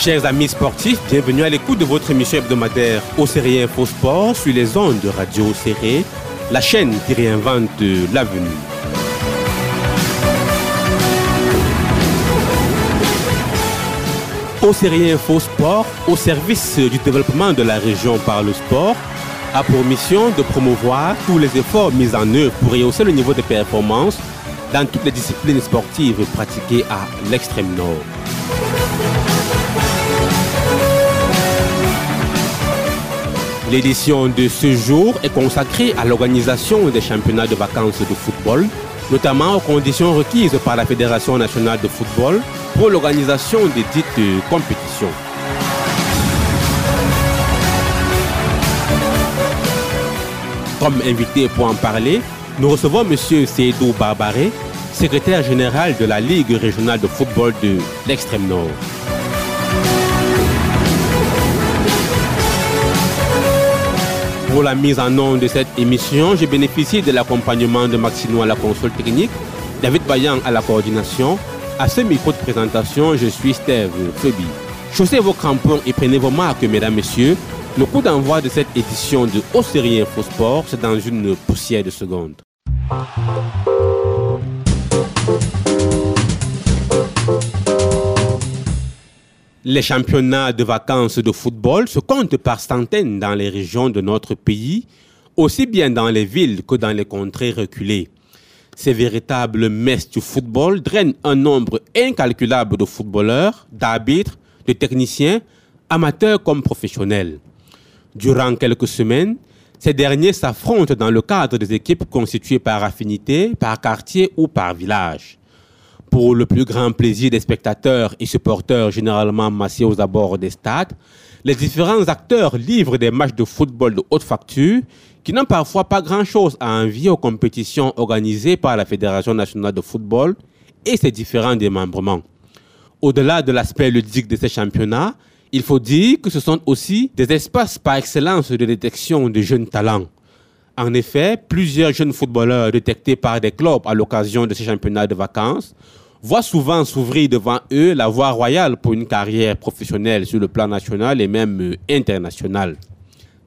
Chers amis sportifs, bienvenue à l'écoute de votre émission hebdomadaire au Série Info Sport sur les ondes de Radio Serré, la chaîne qui réinvente l'avenir. Au Série Info Sport, au service du développement de la région par le sport, a pour mission de promouvoir tous les efforts mis en œuvre pour rehausser le niveau de performance dans toutes les disciplines sportives pratiquées à l'extrême nord. L'édition de ce jour est consacrée à l'organisation des championnats de vacances de football, notamment aux conditions requises par la Fédération nationale de football pour l'organisation des dites compétitions. Comme invité pour en parler, nous recevons M. Seydou Barbaré, secrétaire général de la Ligue régionale de football de l'extrême nord. Pour la mise en œuvre de cette émission, j'ai bénéficié de l'accompagnement de Maxino à la console technique, David Bayan à la coordination. À ce micro de présentation, je suis Steve Febi. Chaussez vos crampons et prenez vos marques, mesdames, messieurs. Le coup d'envoi de cette édition de Haut Série Sport, c'est dans une poussière de secondes. Les championnats de vacances de football se comptent par centaines dans les régions de notre pays, aussi bien dans les villes que dans les contrées reculées. Ces véritables messes du football drainent un nombre incalculable de footballeurs, d'arbitres, de techniciens, amateurs comme professionnels. Durant quelques semaines, ces derniers s'affrontent dans le cadre des équipes constituées par affinité, par quartier ou par village pour le plus grand plaisir des spectateurs et supporters généralement massés aux abords des stades, les différents acteurs livrent des matchs de football de haute facture qui n'ont parfois pas grand-chose à envier aux compétitions organisées par la Fédération nationale de football et ses différents démembrements. Au-delà de l'aspect ludique de ces championnats, il faut dire que ce sont aussi des espaces par excellence de détection de jeunes talents. En effet, plusieurs jeunes footballeurs détectés par des clubs à l'occasion de ces championnats de vacances voient souvent s'ouvrir devant eux la voie royale pour une carrière professionnelle sur le plan national et même euh, international.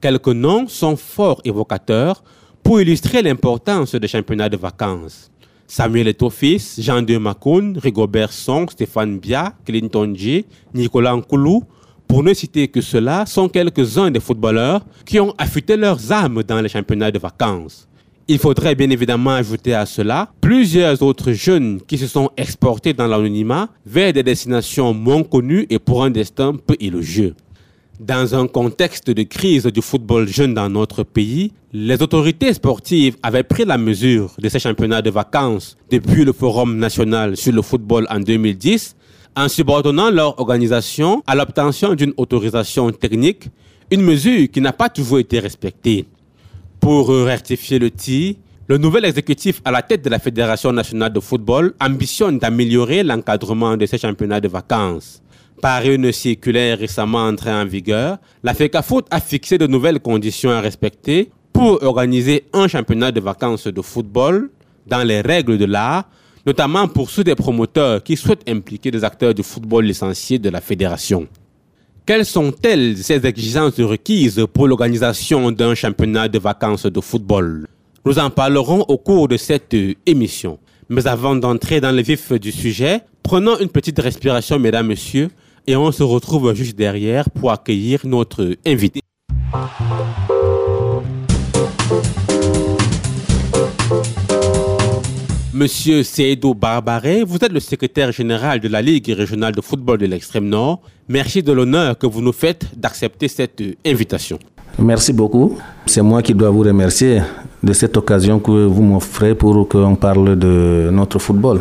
Quelques noms sont fort évocateurs pour illustrer l'importance des championnats de vacances. Samuel Etofis, Jean de Macoun, Rigobert Song, Stéphane Bia, Clinton J, Nicolas Nkoulou, pour ne citer que cela, sont quelques-uns des footballeurs qui ont affûté leurs âmes dans les championnats de vacances. Il faudrait bien évidemment ajouter à cela plusieurs autres jeunes qui se sont exportés dans l'anonymat vers des destinations moins connues et pour un destin peu élogieux. Dans un contexte de crise du football jeune dans notre pays, les autorités sportives avaient pris la mesure de ces championnats de vacances depuis le Forum national sur le football en 2010 en subordonnant leur organisation à l'obtention d'une autorisation technique, une mesure qui n'a pas toujours été respectée. Pour rectifier le tir, le nouvel exécutif à la tête de la Fédération nationale de football ambitionne d'améliorer l'encadrement de ces championnats de vacances. Par une circulaire récemment entrée en vigueur, la FECAFOOT a fixé de nouvelles conditions à respecter pour organiser un championnat de vacances de football dans les règles de l'art, notamment pour ceux des promoteurs qui souhaitent impliquer des acteurs du football licenciés de la fédération. Quelles sont-elles ces exigences requises pour l'organisation d'un championnat de vacances de football? Nous en parlerons au cours de cette émission. Mais avant d'entrer dans le vif du sujet, prenons une petite respiration, mesdames, messieurs, et on se retrouve juste derrière pour accueillir notre invité. Monsieur Seydou Barbaré, vous êtes le secrétaire général de la Ligue régionale de football de l'extrême nord. Merci de l'honneur que vous nous faites d'accepter cette invitation. Merci beaucoup. C'est moi qui dois vous remercier de cette occasion que vous m'offrez pour qu'on parle de notre football.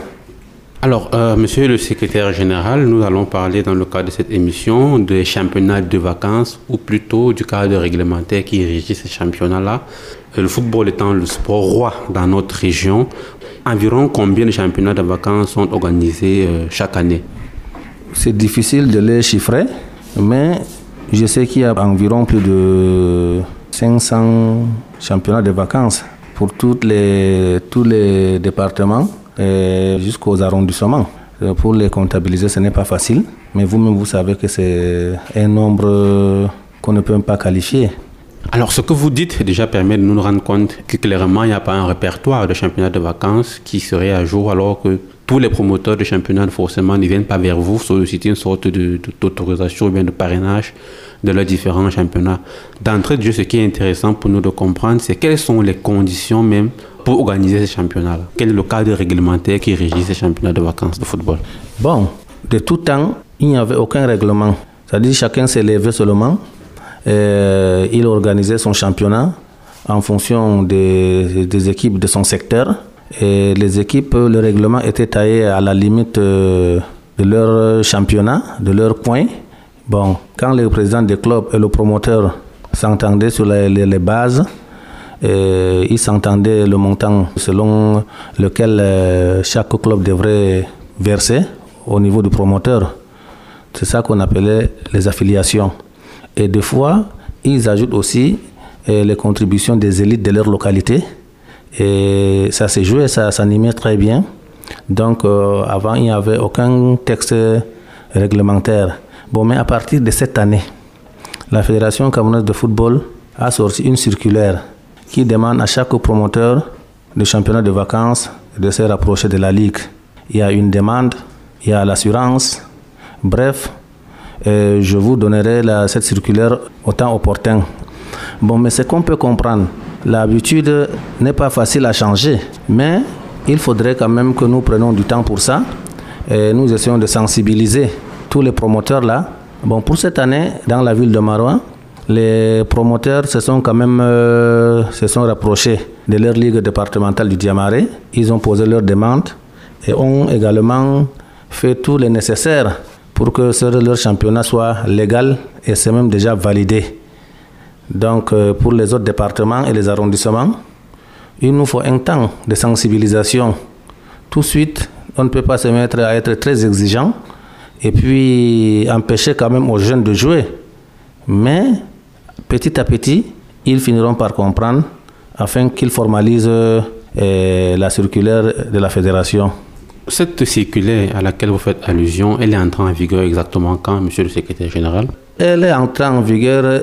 Alors, euh, monsieur le secrétaire général, nous allons parler dans le cadre de cette émission des championnats de vacances ou plutôt du cadre réglementaire qui régit ces championnats-là. Euh, le football étant le sport roi dans notre région, environ combien de championnats de vacances sont organisés euh, chaque année? C'est difficile de les chiffrer, mais je sais qu'il y a environ plus de 500 championnats de vacances pour les, tous les départements jusqu'aux arrondissements. Euh, pour les comptabiliser, ce n'est pas facile, mais vous-même, vous savez que c'est un nombre qu'on ne peut pas qualifier. Alors, ce que vous dites déjà permet de nous rendre compte que clairement, il n'y a pas un répertoire de championnat de vacances qui serait à jour, alors que tous les promoteurs de championnat, forcément, ne viennent pas vers vous solliciter une sorte d'autorisation ou bien de parrainage de leurs différents championnats. D'entrée de jeu, ce qui est intéressant pour nous de comprendre, c'est quelles sont les conditions même pour organiser ces championnats-là. Quel est le cadre réglementaire qui régit ces championnats de vacances de football? Bon, de tout temps, il n'y avait aucun règlement. C'est-à-dire chacun s'est levé seulement. Et il organisait son championnat en fonction des, équipes de son secteur. Les équipes, le règlement était taillé à la limite euh, de leur championnat, de leur point. Bon, quand le président des clubs et le promoteur s'entendaient sur les, bases, et ils s'entendaient le montant selon lequel euh, chaque club devrait verser au niveau du promoteur. C'est ça qu'on appelait les affiliations. Et des fois, ils ajoutent aussi euh, les contributions des élites de leur localité. Et ça s'est joué, ça s'animait très bien. Donc, euh, avant, il n'y avait aucun texte réglementaire. Bon, mais à partir de cette année, la Fédération camerounaise de football a sorti une circulaire qui demande à chaque promoteur de championnat de vacances de se rapprocher de la Ligue. Il y a une demande, il y a l'assurance. Bref, euh, je vous donnerai cette circulaire au temps opportun. Bon, mais ce qu'on peut comprendre, l'habitude n'est pas facile à changer, mais il faudrait quand même que nous prenions du temps pour ça. Et nous essayons de sensibiliser tous les promoteurs là. Bon, pour cette année, dans la ville de Marois, les promoteurs se sont quand même euh, se sont rapprochés de leur ligue départementale du Diamaré. Ils ont posé leurs demandes et ont également fait tout le nécessaire pour que leur championnat soit légal et c'est même déjà validé. Donc euh, pour les autres départements et les arrondissements, il nous faut un temps de sensibilisation. Tout de suite, on ne peut pas se mettre à être très exigeant et puis empêcher quand même aux jeunes de jouer. Mais petit à petit, ils finiront par comprendre afin qu'ils formalisent euh, la circulaire de la fédération. Cette circulaire à laquelle vous faites allusion, elle est entrée en vigueur exactement quand, monsieur le secrétaire général? Elle est entrée en vigueur,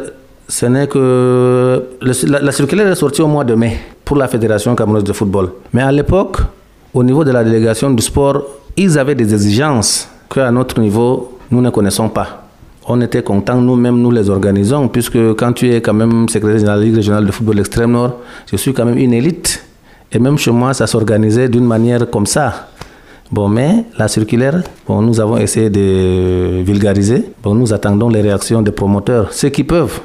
ce n'est que... la, la, circulaire est sortie au mois de mai pour la Fédération camerounaise de football. Mais à l'époque, au niveau de la délégation du sport, ils avaient des exigences qu'à notre niveau, nous ne connaissons pas. On était contents, nous-mêmes, nous les organisons, puisque quand tu es quand même secrétaire de la Ligue régionale de football extrême nord, je suis quand même une élite. Et même chez moi, ça s'organisait d'une manière comme ça. Bon, mais la circulaire, bon, nous avons essayé de vulgariser. Bon, nous attendons les réactions des promoteurs, ceux qui peuvent.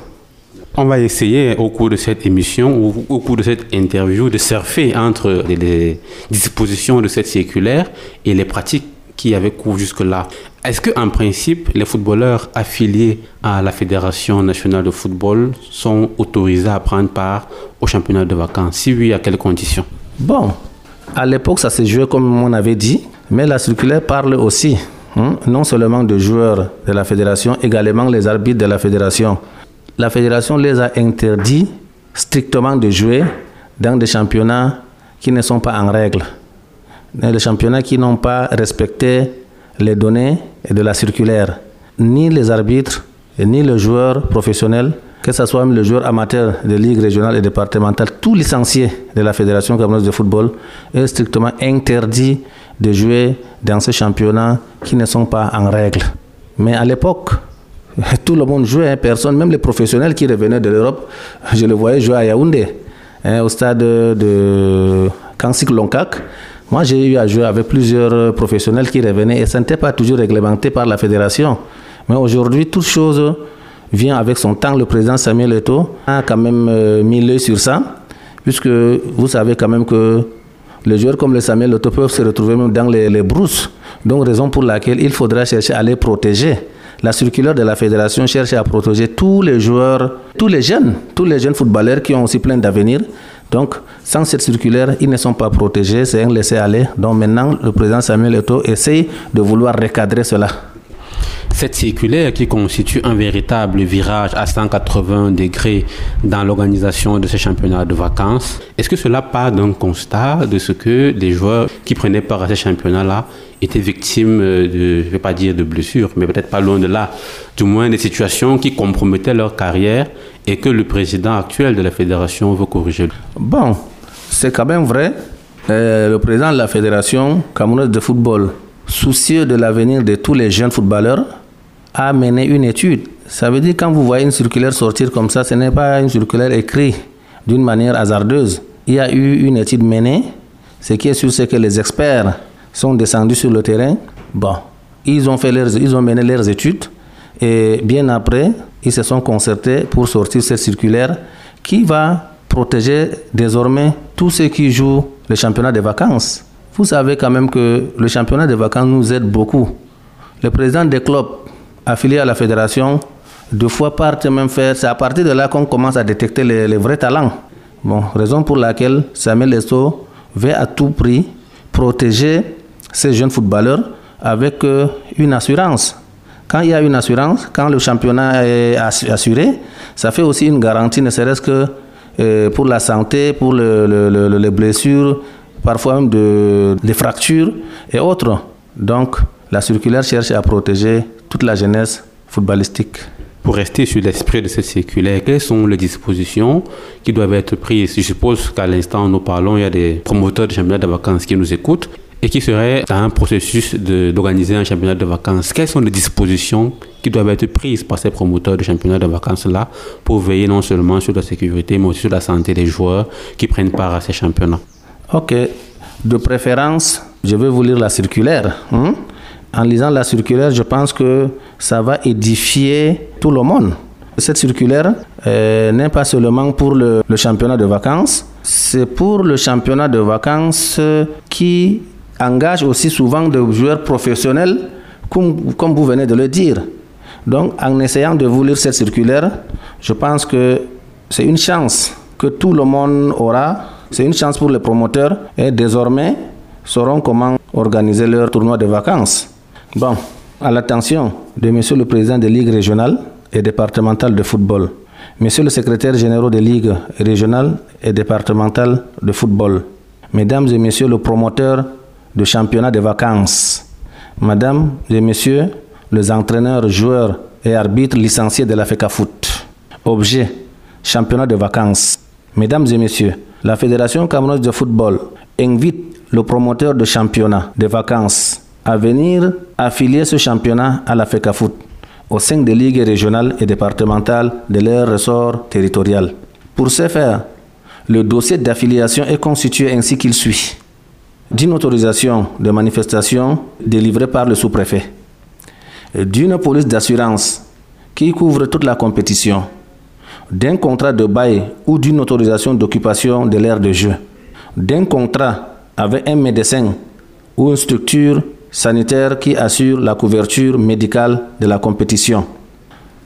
On va essayer au cours de cette émission ou au cours de cette interview de surfer entre les dispositions de cette circulaire et les pratiques qui avait cours jusque-là. Est-ce qu'en principe, les footballeurs affiliés à la Fédération nationale de football sont autorisés à prendre part au championnat de vacances? Si oui, à quelles conditions? Bon, à l'époque, ça s'est joué comme on avait dit, mais la circulaire parle aussi, hein, non seulement de joueurs de la fédération, également les arbitres de la fédération. La fédération les a interdits strictement de jouer dans des championnats qui ne sont pas en règle les championnats qui n'ont pas respecté les données de la circulaire. Ni les arbitres, ni les joueurs professionnels, que ce soit même le joueur amateur de ligue régionale et départementale, tout licencié de la Fédération camerounaise de football est strictement interdit de jouer dans ces championnats qui ne sont pas en règle. Mais à l'époque, tout le monde jouait, hein, personne, même les professionnels qui revenaient de l'Europe, je le voyais jouer à Yaoundé, hein, au stade de Kansik Lonkak. Moi, j'ai eu à jouer avec plusieurs professionnels qui revenaient et ça n'était pas toujours réglementé par la fédération. Mais aujourd'hui, toute chose vient avec son temps. Le président Samuel Eto'o a quand même euh, mis l'œil sur ça, puisque vous savez quand même que les joueurs comme le Samuel Eto'o peuvent se retrouver même dans les, les brousses. Donc, raison pour laquelle il faudra chercher à les protéger. La circulaire de la fédération cherche à protéger tous les joueurs, tous les jeunes, tous les jeunes footballeurs qui ont aussi plein d'avenir. Donc, sans cette circulaire, ils ne sont pas protégés, c'est un laisser-aller. Donc maintenant, le président Samuel Eto'o essaye de vouloir recadrer cela. Cette circulaire qui constitue un véritable virage à 180 degrés dans l'organisation de ces championnats de vacances, est-ce que cela part d'un constat de ce que les joueurs qui prenaient part à ces championnats-là étaient victimes de, je ne vais pas dire de blessures, mais peut-être pas loin de là, du moins des situations qui compromettaient leur carrière et que le président actuel de la fédération veut corriger? Bon, c'est quand même vrai. Euh, le président de la fédération camerounaise de football, soucieux de l'avenir de tous les jeunes footballeurs, a mené une étude. Ça veut dire quand vous voyez une circulaire sortir comme ça, ce n'est pas une circulaire écrite d'une manière hasardeuse. Il y a eu une étude menée. Ce qui est sûr, c'est que les experts sont descendus sur le terrain. Bon, ils ont, fait leurs, ils ont mené leurs études. Et bien après, ils se sont concertés pour sortir cette circulaire qui va protéger désormais tous ceux qui jouent le championnat des vacances. Vous savez quand même que le championnat des vacances nous aide beaucoup. Le président des clubs affilié à la fédération, deux fois par même faire. C'est à partir de là qu'on commence à détecter les, vrais talents. Bon, raison pour laquelle Samuel Esto veut à tout prix protéger ces jeunes footballeurs avec euh, une assurance. Quand il y a une assurance, quand le championnat est assuré, ça fait aussi une garantie, ne serait-ce que euh, pour la santé, pour les blessures, parfois même de, des fractures et autres. Donc, la circulaire cherche à protéger toute la jeunesse footballistique. Pour rester sur l'esprit de cette circulaire, quelles sont les dispositions qui doivent être prises? Je suppose qu'à l'instant où nous parlons, il y a des promoteurs de championnat de vacances qui nous écoutent et qui seraient dans un processus d'organiser un championnat de vacances. Quelles sont les dispositions qui doivent être prises par ces promoteurs de championnat de vacances-là pour veiller non seulement sur la sécurité, mais aussi sur la santé des joueurs qui prennent part à ces championnats? Ok. De préférence, je vais vous lire la circulaire. Hein? En lisant la circulaire, je pense que ça va édifier tout le monde. Cette circulaire euh, n'est pas seulement pour le, championnat de vacances, c'est pour le championnat de vacances qui engage aussi souvent des joueurs professionnels, comme, comme vous venez de le dire. Donc, en essayant de vous lire cette circulaire, je pense que c'est une chance que tout le monde aura. C'est une chance pour les promoteurs et désormais sauront comment organiser leur tournoi de vacances. Bon, à l'attention de Monsieur le Président des Ligues régionales et départementales de football, Monsieur le Secrétaire général des Ligues régionales et départementales de football, Mesdames et Messieurs le promoteur de championnat de vacances, Mesdames et Messieurs les entraîneurs, joueurs et arbitres licenciés de la FECA Foot. Objet, championnat de vacances. Mesdames et Messieurs, la Fédération camerounaise de football invite le promoteur de championnat de vacances à venir affilier ce championnat à la FECAFOOT au sein des ligues régionales et départementales de leur ressort territorial. Pour ce faire, le dossier d'affiliation est constitué ainsi qu'il suit. D'une autorisation de manifestation délivrée par le sous-préfet, d'une police d'assurance qui couvre toute la compétition, d'un contrat de bail ou d'une autorisation d'occupation de l'aire de jeu, d'un contrat avec un médecin ou une structure sanitaire qui assure la couverture médicale de la compétition.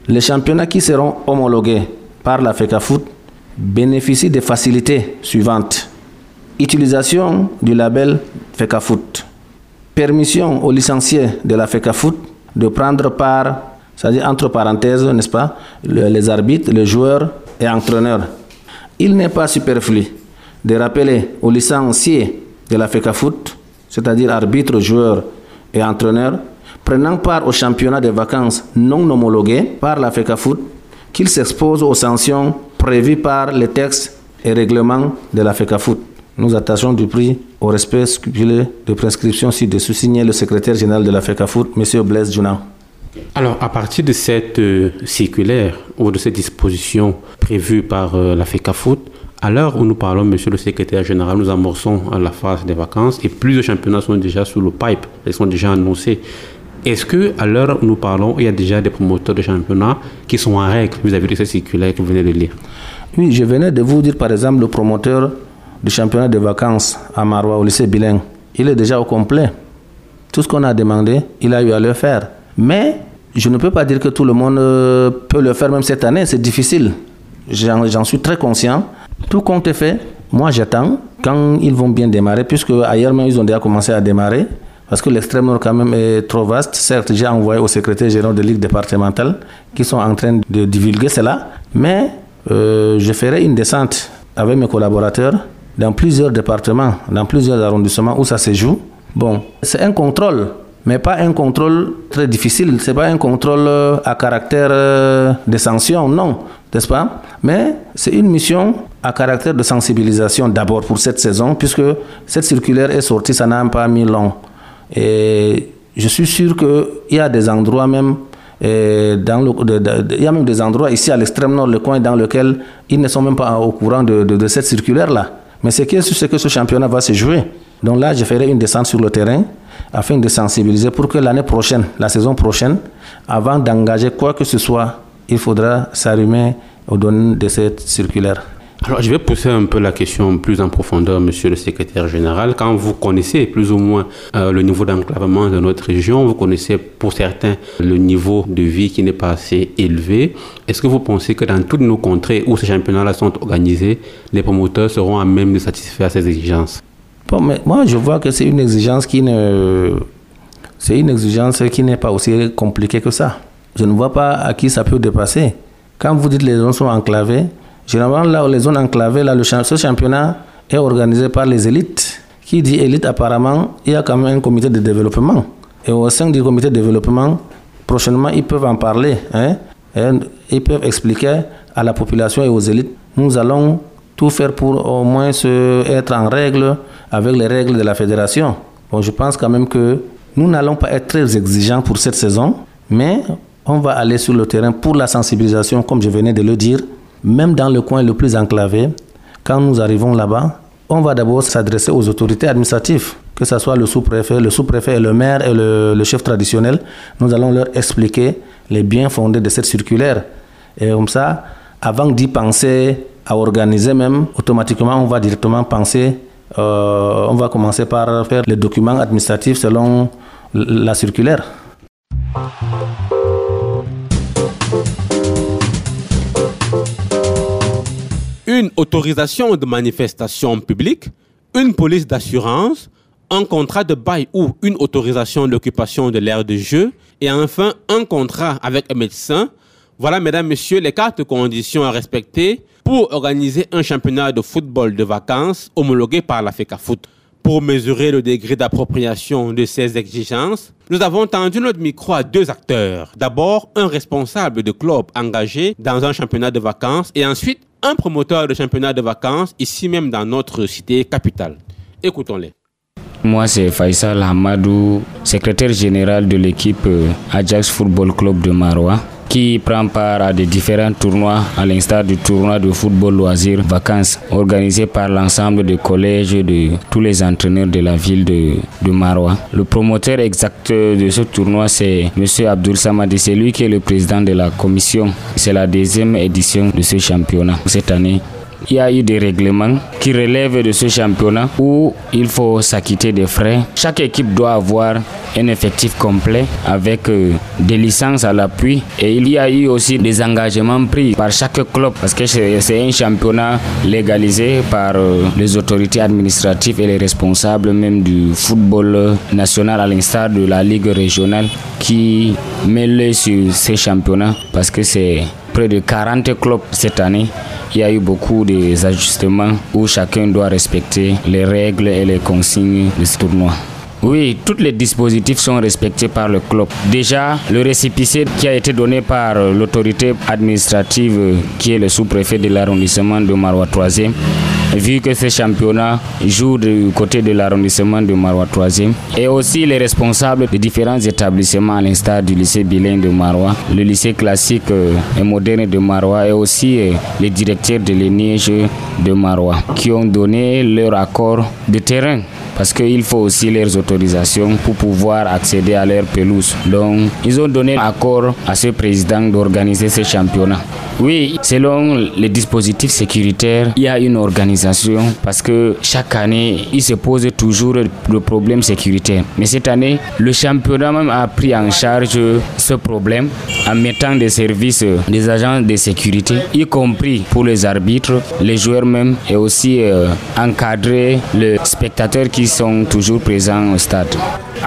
Les championnats qui seront homologués par la FECAFOOT bénéficient des facilités suivantes. Utilisation du label FECAFOOT. Permission aux licenciés de la FECAFOOT de prendre part, c'est-à-dire entre parenthèses, n'est-ce pas, les arbitres, les joueurs et entraîneurs. Il n'est pas superflu de rappeler aux licenciés de la FECAFOOT, c'est-à-dire arbitres, joueurs et entraîneurs prenant part au championnat des vacances non homologué par la FECAFOOT qu'ils s'exposent aux sanctions prévues par les textes et règlements de la FECAFOOT. Nous attachons du prix au respect scrupuleux de prescription ci-dessous signé le secrétaire général de la FECAFOOT, M. Blaise Djounan. Alors, à partir de cette euh, circulaire ou de cette disposition prévue par euh, la FECAFOOT, à l'heure où nous parlons, monsieur le secrétaire général, nous amorçons la phase des vacances et plusieurs championnats sont déjà sous le pipe, ils sont déjà annoncés. Est-ce que à l'heure où nous parlons, il y a déjà des promoteurs de championnats qui sont en règle vis-à-vis de cette circulaire que vous venez de lire? Oui, je venais de vous dire par exemple le promoteur du championnat de vacances à Marois au lycée bilingue. Il est déjà au complet. Tout ce qu'on a demandé, il a eu à le faire. Mais je ne peux pas dire que tout le monde euh, peut le faire même cette année, c'est difficile. J'en suis très conscient. Tout compte fait. Moi, j'attends quand ils vont bien démarrer, puisque ailleurs même, ils ont déjà commencé à démarrer. parce que l'extrême nord quand même est trop vaste. Certes, j'ai envoyé au secrétaire général de ligue départementale qui sont en train de divulguer cela, mais euh, je ferai une descente avec mes collaborateurs dans plusieurs départements, dans plusieurs arrondissements où ça se joue. Bon, c'est un contrôle, mais pas un contrôle très difficile. C'est pas un contrôle euh, à caractère euh, de sanction, non, n'est-ce pas? Mais c'est une mission à caractère de sensibilisation d'abord pour cette saison, puisque cette circulaire est sortie, ça n'a pas mis long. Et je suis sûr qu'il y a des endroits même, dans il y a même des endroits ici à l'extrême nord, le coin dans lequel ils ne sont même pas au courant de, cette circulaire-là. Mais c'est que, ce que ce championnat va se jouer. Donc là, je ferai une descente sur le terrain afin de sensibiliser pour que l'année prochaine, la saison prochaine, avant d'engager quoi que ce soit, il faudra s'arrimer aux données de cette circulaire. Alors, je vais pousser un peu la question plus en profondeur, monsieur le secrétaire général. Quand vous connaissez plus ou moins euh, le niveau d'enclavement de notre région, vous connaissez pour certains le niveau de vie qui n'est pas assez élevé. Est-ce que vous pensez que dans toutes nos contrées où ces championnats-là sont organisés, les promoteurs seront à même de satisfaire ces exigences? Mais moi, je vois que c'est une exigence qui ne. C'est une exigence qui n'est pas aussi compliquée que ça. Je ne vois pas à qui ça peut dépasser. Quand vous dites les zones sont enclavées, généralement là où les zones enclavées, là, ce championnat est organisé par les élites. Qui dit élite, apparemment, il y a quand même un comité de développement. Et au sein du comité de développement, prochainement, ils peuvent en parler. Hein, ils peuvent expliquer à la population et aux élites, nous allons tout faire pour au moins se, être en règle avec les règles de la fédération. Bon, je pense quand même que nous n'allons pas être très exigeants pour cette saison, mais on va aller sur le terrain pour la sensibilisation, comme je venais de le dire, même dans le coin le plus enclavé. Quand nous arrivons là-bas, on va d'abord s'adresser aux autorités administratives, que ce soit le sous-préfet, le sous-préfet et le maire et le, le, chef traditionnel. Nous allons leur expliquer les biens fondés de cette circulaire. Et comme ça, avant d'y penser à organiser même, automatiquement, on va directement penser, euh, on va commencer par faire les documents administratifs selon la circulaire. une autorisation de manifestation publique, une police d'assurance, un contrat de bail ou une autorisation d'occupation de l'aire de jeu, et enfin un contrat avec un médecin. Voilà, mesdames, messieurs, les quatre conditions à respecter pour organiser un championnat de football de vacances homologué par la FECAFOOT. Pour mesurer le degré d'appropriation de ces exigences, nous avons tendu notre micro à deux acteurs. D'abord, un responsable de club engagé dans un championnat de vacances et ensuite un promoteur de championnat de vacances ici même dans notre cité capitale. Écoutons-les. Moi, c'est Faisal Hamadou, secrétaire général de l'équipe euh, Ajax Football Club de Marois qui prend part à des différents tournois, à l'instar du tournoi de football loisirs vacances organisé par l'ensemble des collèges de tous les entraîneurs de la ville de, de Marois. Le promoteur exact de ce tournoi, c'est M. Abdul Samadi, c'est lui qui est le président de la commission. C'est la deuxième édition de ce championnat cette année il y a eu des règlements qui relèvent de ce championnat où il faut s'acquitter des frais. Chaque équipe doit avoir un effectif complet avec euh, des licences à l'appui et il y a eu aussi des engagements pris par chaque club parce que c'est un championnat légalisé par euh, les autorités administratives et les responsables même du football national à l'instar de la ligue régionale qui mêle sur ces championnats parce que c'est près de 40 clubs cette année il y a eu beaucoup d'ajustements où chacun doit respecter les règles et les consignes de ce tournoi. Oui, tous les dispositifs sont respectés par le club. Déjà, le récépissé qui a été donné par l'autorité administrative qui est le sous-préfet de l'arrondissement de Marois 3e, vu que ce championnat joue du côté de l'arrondissement de Marois 3e, et aussi les responsables des différents établissements à l'instar du lycée bilingue de Marois, le lycée classique et moderne de Marois, et aussi euh, les directeurs de l'ENIEGE de Marois, qui ont donné leur accord de terrain parce qu'il faut aussi leurs autorisations pour pouvoir accéder à leur pelouse. Donc, ils ont donné accord à ce président d'organiser ce championnat. Oui, selon les dispositifs sécuritaires, il y a une organisation parce que chaque année, il se pose toujours le problème sécuritaire. Mais cette année, le championnat même a pris en charge ce problème en mettant des services des agents de sécurité, y compris pour les arbitres, les joueurs même, et aussi euh, encadrer les spectateurs qui sont toujours présents au stade.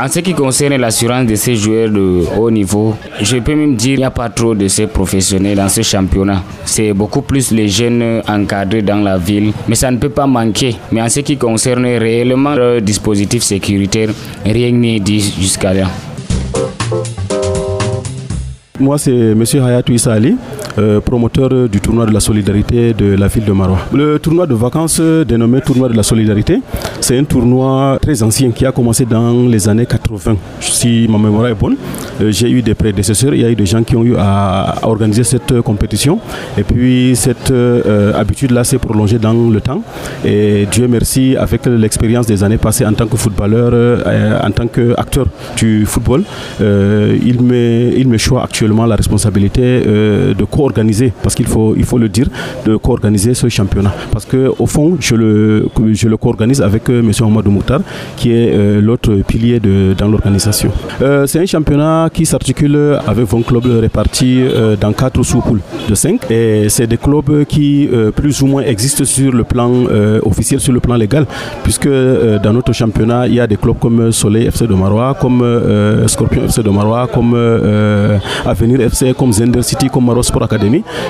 En ce qui concerne l'assurance de ces joueurs de haut niveau, je peux même dire qu'il n'y a pas trop de ces professionnels dans ce championnat. C'est beaucoup plus les jeunes encadrés dans la ville, mais ça ne peut pas manquer. Mais en ce qui concerne réellement le dispositif sécuritaire, rien n'est dit jusqu'à là. Moi, c'est M. Hayatou Issa. Euh, promoteur du tournoi de la solidarité de la ville de Marois. Le tournoi de vacances euh, dénommé tournoi de la solidarité, c'est un tournoi très ancien qui a commencé dans les années 80. Si ma mémoire est bonne, euh, j'ai eu des prédécesseurs, il y a eu des gens qui ont eu à, organiser cette compétition. Et puis cette habitude-là s'est prolongée dans le temps. Et Dieu merci, avec l'expérience des années passées en tant que footballeur, en tant qu'acteur du football, il me, il me choisit actuellement la responsabilité de organiser parce qu'il faut, il faut le dire, de co-organiser ce championnat. Parce que au fond, je le, je le co-organise avec euh, M. Omadou Moutar, qui est euh, l'autre pilier de, dans l'organisation. Euh, c'est un championnat qui s'articule avec 20 clubs répartis dans quatre sous-poules de 5. Et c'est des clubs qui, plus ou moins, existent sur le plan officiel, sur le plan légal, puisque dans notre championnat, il y a des clubs comme Soleil FC de Marois, comme Scorpion FC de Marois, comme Avenir FC, comme Zender City, comme Maro Sport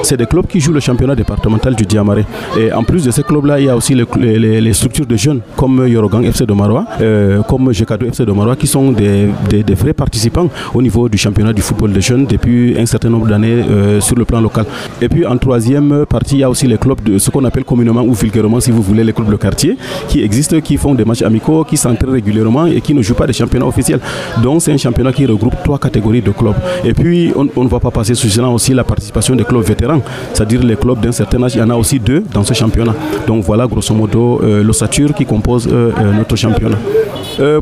c'est des clubs qui jouent le championnat départemental du Diamaré. Et en plus de ces clubs-là, il y a aussi les, structures de jeunes comme Yorogang FC de Marois, euh, comme Jekado FC de Marois, qui sont des, vrais participants au niveau du championnat du football des jeunes depuis un certain nombre d'années euh, sur le plan local. Et puis en troisième partie, il y a aussi les clubs de ce qu'on appelle communément ou vulgairement, si vous voulez, les clubs de quartier, qui existent, qui font des matchs amicaux, qui s'entraînent régulièrement et qui ne jouent pas des championnats officiels. Donc c'est un championnat qui regroupe trois catégories de clubs. Et puis on ne va pas passer sous silence aussi la participation des clubs vétérans, c'est-à-dire les clubs d'un certain âge. Il y en a aussi deux dans ce championnat. Donc voilà grosso modo euh, l'ossature qui compose euh, euh, notre championnat.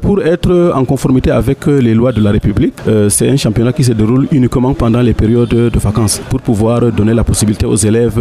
pour être en conformité avec les lois de la République, c'est un championnat qui se déroule uniquement pendant les périodes de vacances pour pouvoir donner la possibilité aux élèves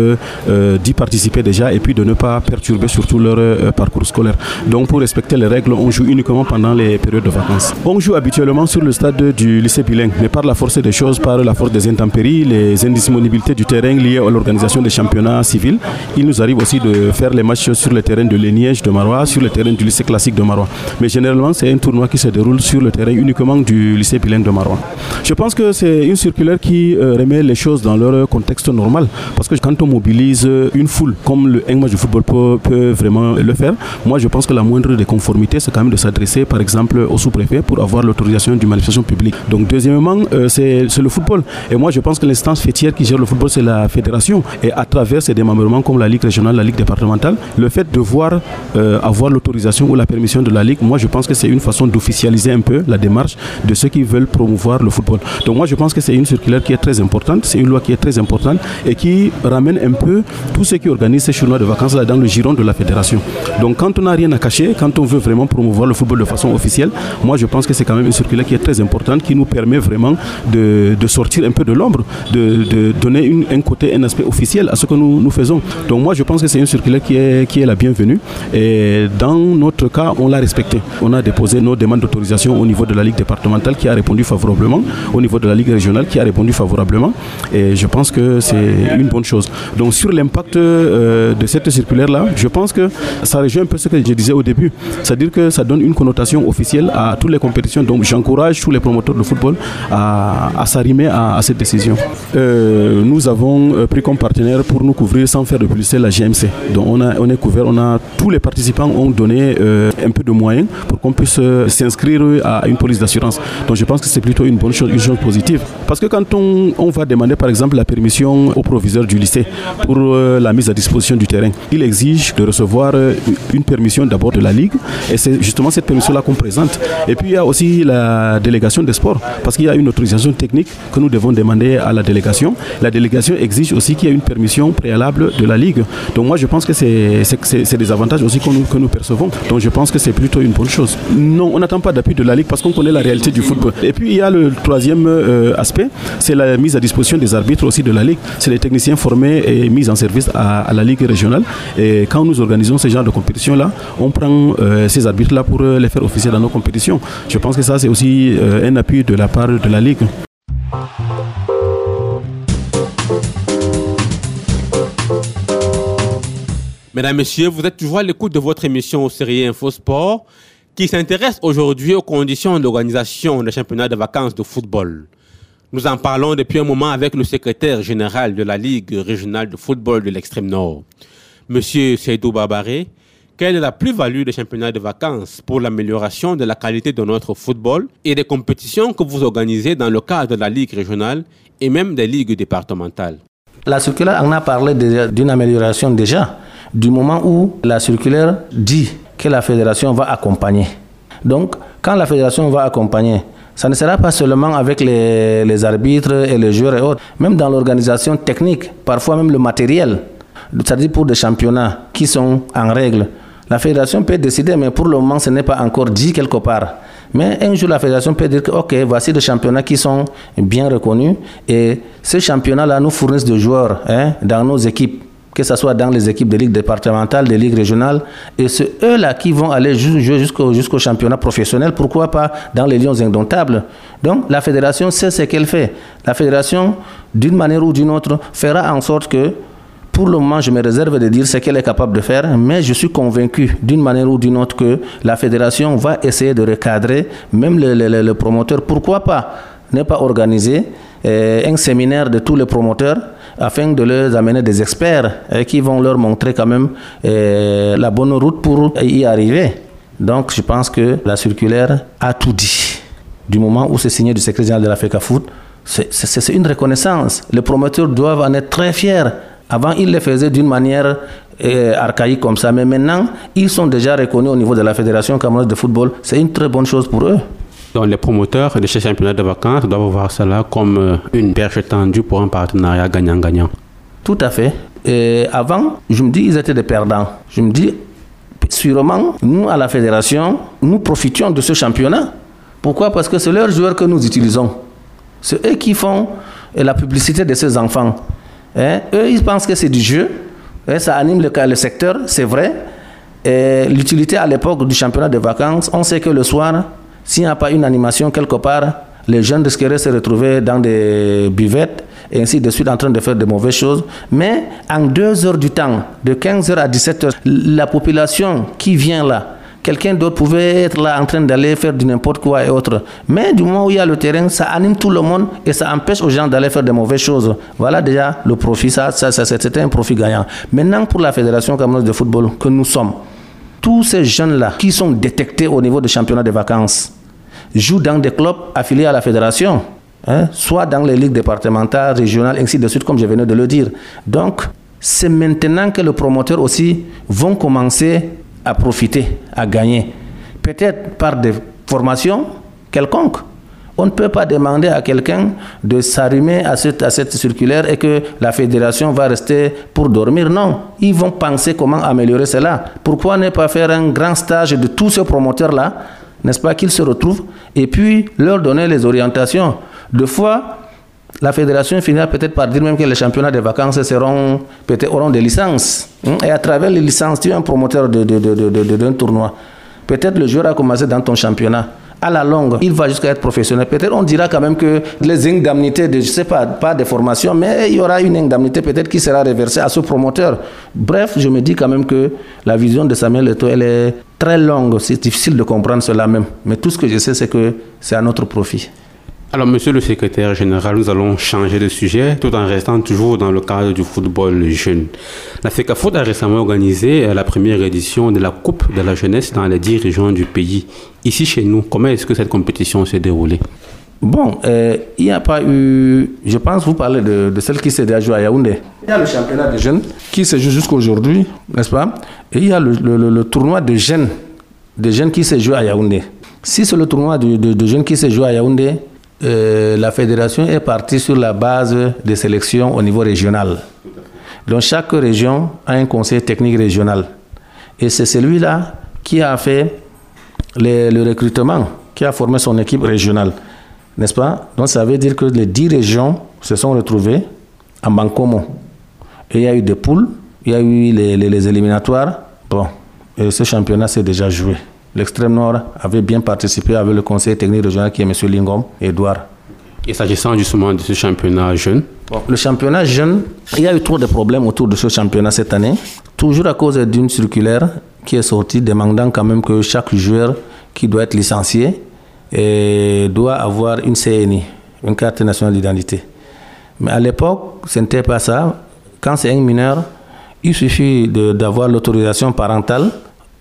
d'y participer déjà et puis de ne pas perturber surtout leur parcours scolaire. Donc pour respecter les règles, on joue uniquement pendant les périodes de vacances. On joue habituellement sur le stade du lycée bilingue, mais par la force des choses, par la force des intempéries, les indisponibilités du terrain lié à l'organisation des championnats civils. Il nous arrive aussi de faire les matchs sur le terrain de l'Eniège de Marois, sur le terrain du lycée classique de Marois. Mais généralement, c'est un tournoi qui se déroule sur le terrain uniquement du lycée bilingue de Marois. Je pense que c'est une circulaire qui euh, remet les choses dans leur contexte normal. Parce que quand on mobilise une foule, comme le match de football peut, vraiment le faire, moi je pense que la moindre des conformités, c'est quand même de s'adresser par exemple au sous-préfet pour avoir l'autorisation d'une manifestation publique. Donc deuxièmement, euh, c'est le football. Et moi je pense que l'instance fêtière qui gère le football, c'est la fédération. Et à travers ces démembrements comme la Ligue régionale, la Ligue départementale, le fait de voir euh, avoir l'autorisation ou la permission de la Ligue, moi je pense que c'est une façon d'officialiser un peu la démarche de ceux qui veulent promouvoir le football. Donc moi je pense que c'est une circulaire qui est très importante, c'est une loi qui est très importante et qui ramène un peu tous ceux qui organisent ces chinois de vacances là dans le giron de la fédération. Donc quand on n'a rien à cacher, quand on veut vraiment promouvoir le football de façon officielle, moi je pense que c'est quand même une circulaire qui est très importante, qui nous permet vraiment de, sortir un peu de l'ombre, de, de donner un côté, un aspect officiel à ce que nous, faisons. Donc moi, je pense que c'est une circulaire qui est, qui est la bienvenue. Et dans notre cas, on l'a respecté. On a déposé nos demandes d'autorisation au niveau de la Ligue départementale qui a répondu favorablement, au niveau de la Ligue régionale qui a répondu favorablement. Et je pense que c'est une bonne chose. Donc sur l'impact euh, de cette circulaire-là, je pense que ça rejoint un peu ce que je disais au début. C'est-à-dire que ça donne une connotation officielle à toutes les compétitions. Donc j'encourage tous les promoteurs de football à, s'arrimer à, à, cette décision. Euh, nous avons euh, pris comme partenaire pour nous couvrir sans faire de publicité la GMC. Donc on, a, on est couvert, on a, tous les participants ont donné euh, un peu de moyens pour qu'on puisse euh, s'inscrire à une police d'assurance. Donc je pense que c'est plutôt une bonne chose, une chose positive. Parce que quand on, on va demander par exemple la permission au proviseur du lycée pour la mise à disposition du terrain, il exige de recevoir une permission d'abord de la Ligue et c'est justement cette permission-là qu'on présente. Et puis il y a aussi la délégation des sports parce qu'il y a une autorisation technique que nous devons demander à la délégation. Délégation exige aussi qu'il y ait une permission préalable de la Ligue. Donc moi, je pense que c'est des avantages aussi que nous, que nous percevons. Donc je pense que c'est plutôt une bonne chose. Non, on n'attend pas d'appui de la Ligue parce qu'on connaît la réalité du football. Et puis il y a le troisième euh, aspect, c'est la mise à disposition des arbitres aussi de la Ligue. C'est les techniciens formés et mis en service à, la Ligue régionale. Et quand nous organisons ce genre de compétition-là, on prend euh, ces arbitres-là pour euh, les faire officier dans nos compétitions. Je pense que ça, c'est aussi un appui de la part de la Ligue. Mesdames, Messieurs, vous êtes toujours à l'écoute de votre émission Série Info Sport qui s'intéresse aujourd'hui aux conditions d'organisation des championnats de vacances de football. Nous en parlons depuis un moment avec le secrétaire général de la Ligue régionale de football de l'extrême nord. Monsieur Seydou Babaré, quelle est la plus-value des championnats de vacances pour l'amélioration de la qualité de notre football et des compétitions que vous organisez dans le cadre de la Ligue régionale et même des ligues départementales? La circulaire en a parlé d'une amélioration déjà du moment où la circulaire dit que la fédération va accompagner. Donc, quand la fédération va accompagner, ça ne sera pas seulement avec les, arbitres et les joueurs et autres, même dans l'organisation technique, parfois même le matériel, c'est-à-dire pour des championnats qui sont en règle. La fédération peut décider, mais pour le moment, ce n'est pas encore dit quelque part. Mais un jour, la fédération peut dire que, OK, voici des championnats qui sont bien reconnus et ces championnats-là nous fournissent des joueurs hein, dans nos équipes que ce soit dans les équipes de ligues départementales, des ligues régionales, et c'est eux-là qui vont aller jusqu'au championnat professionnel, pourquoi pas dans les Lions indomptables. Donc la fédération sait ce qu'elle fait. La fédération, d'une manière ou d'une autre, fera en sorte que, pour le moment, je me réserve de dire ce qu'elle est capable de faire, mais je suis convaincu, d'une manière ou d'une autre, que la fédération va essayer de recadrer même le, promoteur. Pourquoi pas ne pas organiser euh, un séminaire de tous les promoteurs afin de leur amener des experts euh, qui vont leur montrer quand même euh, la bonne route pour y arriver. Donc je pense que la circulaire a tout dit. Du moment où c'est signé du secrétaire général de l'Africa Foot, c'est une reconnaissance. Les promoteurs doivent en être très fiers. Avant, ils le faisaient d'une manière euh, archaïque comme ça, mais maintenant, ils sont déjà reconnus au niveau de la Fédération camerounaise de football. C'est une très bonne chose pour eux. Donc les promoteurs de ces championnats de vacances doivent voir cela comme euh, une perche tendue pour un partenariat gagnant-gagnant. Tout à fait. Avant, je me dis, ils étaient des perdants. Je me dis, sûrement, nous, à la fédération, nous profitions de ce championnat. Pourquoi? Parce que c'est leurs joueurs que nous utilisons. C'est eux qui font euh, la publicité de ces enfants. Hein? Eux, ils pensent que c'est du jeu. Hein? Ça anime le, le secteur, c'est vrai. L'utilité à l'époque du championnat de vacances, on sait que le soir, s'il n'y a pas une animation quelque part, les jeunes risqueraient de se retrouver dans des buvettes et ainsi de suite en train de faire de mauvaises choses. Mais en deux heures du temps, de 15h à 17h, la population qui vient là, quelqu'un d'autre pouvait être là en train d'aller faire du n'importe quoi et autre. Mais du moment où il y a le terrain, ça anime tout le monde et ça empêche aux gens d'aller faire de mauvaises choses. Voilà déjà le profit, ça, ça, c'était un profit gagnant. Maintenant, pour la Fédération camerounaise de football que nous sommes, tous ces jeunes-là qui sont détectés au niveau du championnat de vacances, jouent dans des clubs affiliés à la fédération, hein, soit dans les ligues départementales, régionales, ainsi de suite, comme je venais de le dire. Donc, c'est maintenant que les promoteurs aussi vont commencer à profiter, à gagner. Peut-être par des formations quelconques. On ne peut pas demander à quelqu'un de s'arrimer à cette, circulaire et que la fédération va rester pour dormir. Non, ils vont penser comment améliorer cela. Pourquoi ne pas faire un grand stage de tous ces promoteurs-là n'est-ce pas, qu'ils se retrouvent et puis leur donner les orientations. Deux fois, la fédération finira peut-être par dire même que les championnats de vacances seront, peut-être auront des licences. Hein. Et à travers les licences, tu es un promoteur d'un de, de, tournoi. Peut-être le joueur a commencé dans ton championnat à la longue, il va jusqu'à être professionnel. Peut-être on dira quand même que les indemnités, de, je sais pas, pas de formation, mais il y aura une indemnité peut-être qui sera reversée à ce promoteur. Bref, je me dis quand même que la vision de Samuel Eto'o, elle est très longue. C'est difficile de comprendre cela même. Mais tout ce que je sais, c'est que c'est à notre profit. Alors, monsieur le secrétaire général, nous allons changer de sujet tout en restant toujours dans le cadre du football jeune. La FECAFOOT a récemment organisé la première édition de la Coupe de la jeunesse dans les dix régions du pays. Ici, chez nous, comment est-ce que cette compétition s'est déroulée? Bon, euh, il n'y a pas eu. Je pense vous parlez de, celle qui s'est déjà jouée à Yaoundé. Il y a le championnat des jeunes qui se joue jusqu'à aujourd'hui, n'est-ce pas? Et il y a le, tournoi de jeunes, des jeunes qui se joue à Yaoundé. Si c'est le tournoi de, de jeunes qui se joue à Yaoundé, euh, la fédération est partie sur la base des sélections au niveau régional. Donc chaque région a un conseil technique régional. Et c'est celui-là qui a fait le recrutement, qui a formé son équipe régionale. N'est-ce pas? Donc ça veut dire que les dix régions se sont retrouvées en Bancomo. Et il y a eu des poules, il y a eu les, les éliminatoires. Bon, et ce championnat s'est déjà joué. L'extrême nord avait bien participé avec le conseil technique régional qui est M. Lingom, Edouard. Et s'agissant justement de ce championnat jeune Le championnat jeune, il y a eu trop de problèmes autour de ce championnat cette année, toujours à cause d'une circulaire qui est sortie demandant quand même que chaque joueur qui doit être licencié doit avoir une CNI, une carte nationale d'identité. Mais à l'époque, ce n'était pas ça. Quand c'est un mineur, il suffit d'avoir l'autorisation parentale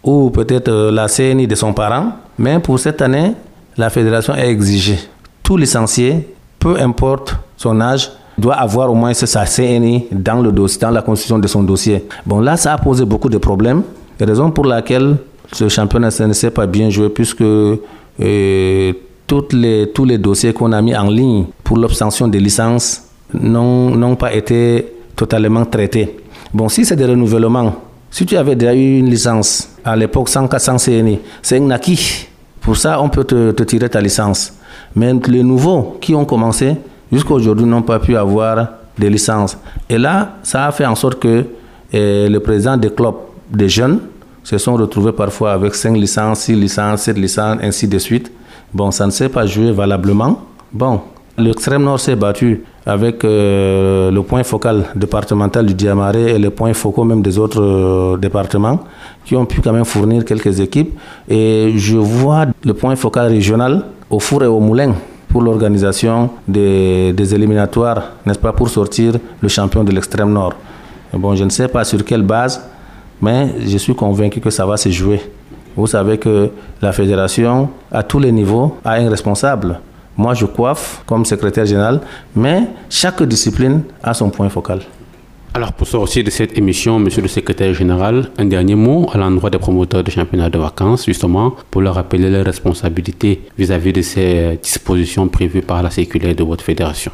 ou peut-être euh, la CNI de son parent. Mais pour cette année, la fédération a exigé tout licencié, peu importe son âge, doit avoir au moins sa CNI dans le dossier, dans la constitution de son dossier. Bon, là, ça a posé beaucoup de problèmes. Raison pour laquelle ce championnat ne s'est pas bien joué, puisque euh, les, tous les dossiers qu'on a mis en ligne pour l'obtention des licences n'ont pas été totalement traités. Bon, si c'est des renouvellements, si tu avais déjà eu une licence à l'époque sans, sans CNI, c'est un acquis. Pour ça, on peut te, tirer ta licence. Mais les nouveaux qui ont commencé, jusqu'à aujourd'hui, n'ont pas pu avoir de licence. Et là, ça a fait en sorte que eh, le président des clubs des jeunes se sont retrouvés parfois avec 5 licences, 6 licences, 7 licences, ainsi de suite. Bon, ça ne s'est pas joué valablement. Bon, l'extrême nord s'est battu avec euh, le point focal départemental du Diamaré et les points focaux même des autres euh, départements qui ont pu quand même fournir quelques équipes. Et je vois le point focal régional au four et au moulin pour l'organisation des, des, éliminatoires, n'est-ce pas, pour sortir le champion de l'extrême nord. bon, je ne sais pas sur quelle base, mais je suis convaincu que ça va se jouer. Vous savez que la fédération, à tous les niveaux, a un responsable. Moi, je coiffe comme secrétaire général, mais chaque discipline a son point focal. Alors, pour sortir de cette émission, monsieur le secrétaire général, un dernier mot à l'endroit des promoteurs du championnat de vacances, justement, pour leur rappeler leurs responsabilités vis-à-vis de ces dispositions prévues par la circulaire de votre fédération.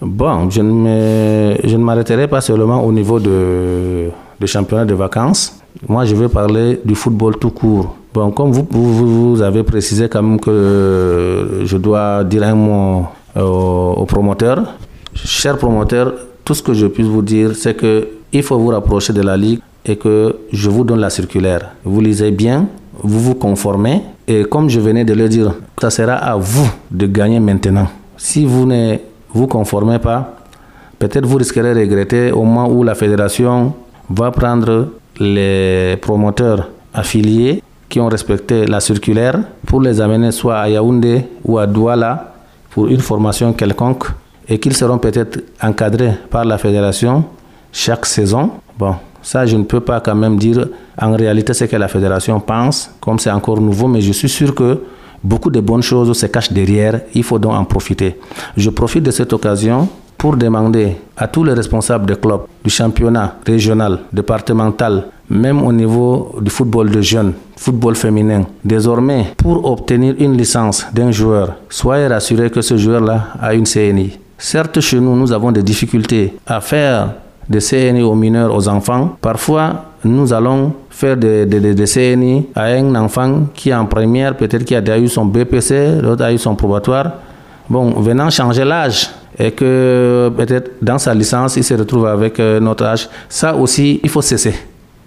Bon, je ne, je ne m'arrêterai pas seulement au niveau de, de championnat de vacances. Moi, je vais parler du football tout court. Bon, comme vous, vous, avez précisé quand même que je dois dire un mot euh, aux, promoteurs. Chers promoteurs, tout ce que je puisse vous dire, c'est que il faut vous rapprocher de la Ligue et que je vous donne la circulaire. Vous lisez bien, vous vous conformez et comme je venais de le dire, ça sera à vous de gagner maintenant. Si vous ne vous conformez pas, peut-être vous risquerez de regretter au moment où la fédération va prendre les promoteurs affiliés qui ont respecté la circulaire pour les amener soit à Yaoundé ou à Douala pour une formation quelconque et qu'ils seront peut-être encadrés par la fédération chaque saison. Bon, ça, je ne peux pas quand même dire en réalité ce que la fédération pense, comme c'est encore nouveau, mais je suis sûr que beaucoup de bonnes choses se cachent derrière. Il faut donc en profiter. Je profite de cette occasion pour demander à tous les responsables des clubs du championnat régional, départemental, même au niveau du football de jeunes, football féminin, désormais, pour obtenir une licence d'un joueur, soyez rassurés que ce joueur-là a une CNI. Certes, chez nous, nous avons des difficultés à faire des CNI aux mineurs, aux enfants. Parfois, nous allons faire des, des, CNI à un enfant qui est en première, peut-être qui a déjà eu son BPC, l'autre a eu son probatoire. Bon, venant changer l'âge, et que peut-être dans sa licence, il se retrouve avec euh, notre âge. Ça aussi, il faut cesser.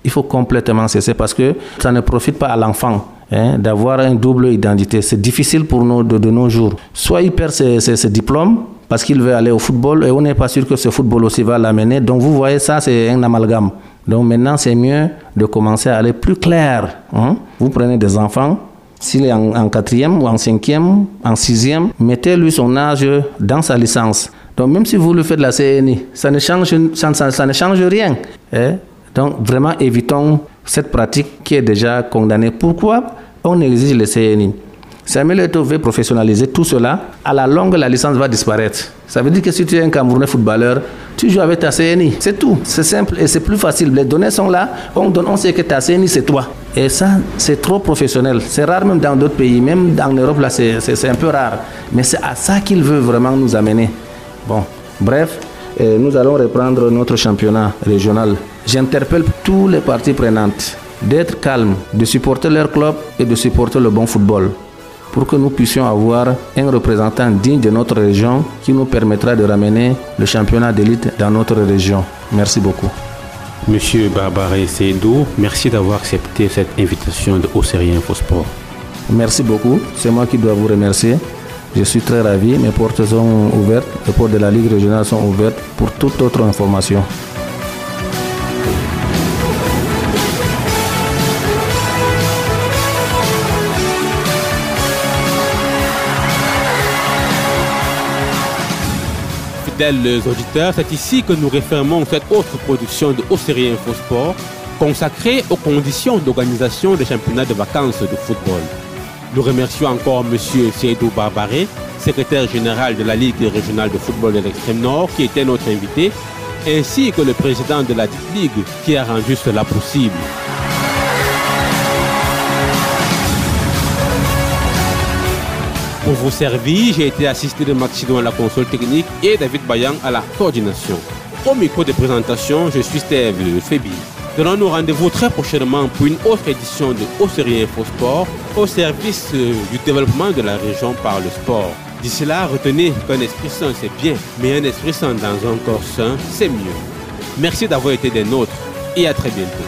Il faut complètement cesser parce que ça ne profite pas à l'enfant. Hein, d'avoir une double identité. C'est difficile pour nous de, nos jours. Soit il perd ses, diplômes parce qu'il veut aller au football et on n'est pas sûr que ce football aussi va l'amener. Donc vous voyez, ça c'est un amalgame. Donc maintenant c'est mieux de commencer à aller plus clair. Hein. Vous prenez des enfants, s'il est en, quatrième ou en cinquième, en sixième, mettez-lui son âge dans sa licence. Donc même si vous lui faites la CNI, ça ne change, ça, ne change rien. Hein. Donc vraiment évitons cette pratique qui est déjà condamnée. Pourquoi on exige le CNI Samuel Eto'o veut professionnaliser tout cela. À la longue, la licence va disparaître. Ça veut dire que si tu es un Camerounais footballeur, tu joues avec ta CNI. C'est tout. C'est simple et c'est plus facile. Les données sont là. On, sait que ta CNI, c'est toi. Et ça, c'est trop professionnel. C'est rare même dans d'autres pays. Même en Europe, là, c'est un peu rare. Mais c'est à ça qu'il veut vraiment nous amener. Bon, bref, euh, nous allons reprendre notre championnat régional. J'interpelle tous les parties prenantes d'être calmes, de supporter leur club et de supporter le bon football pour que nous puissions avoir un représentant digne de notre région qui nous permettra de ramener le championnat d'élite dans notre région. Merci beaucoup. Monsieur Barbaré Seydou, merci d'avoir accepté cette invitation de Océrien Infosport. Merci beaucoup, c'est moi qui dois vous remercier. Je suis très ravi, mes portes sont ouvertes, les portes de la Ligue régionale sont ouvertes pour toute autre information. Fidèles auditeurs, c'est ici que nous refermons cette autre production de Océrie Infosport consacrée aux conditions d'organisation des championnats de vacances de football. Nous remercions encore M. Seydou Barbaré, secrétaire général de la Ligue régionale de football de l'extrême nord, qui était notre invité, ainsi que le président de la Ligue qui a rendu cela possible. Pour vous servir, j'ai été assisté de Maxidon à la console technique et David Bayan à la coordination. Au micro de présentation, je suis Steve Fébi. Donnons-nous rendez-vous très prochainement pour une autre édition de Ossérie Info Sport au service euh, du développement de la région par le sport. D'ici là, retenez qu'un esprit sain c'est bien, mais un esprit sain dans un corps sain c'est mieux. Merci d'avoir été des nôtres et à très bientôt.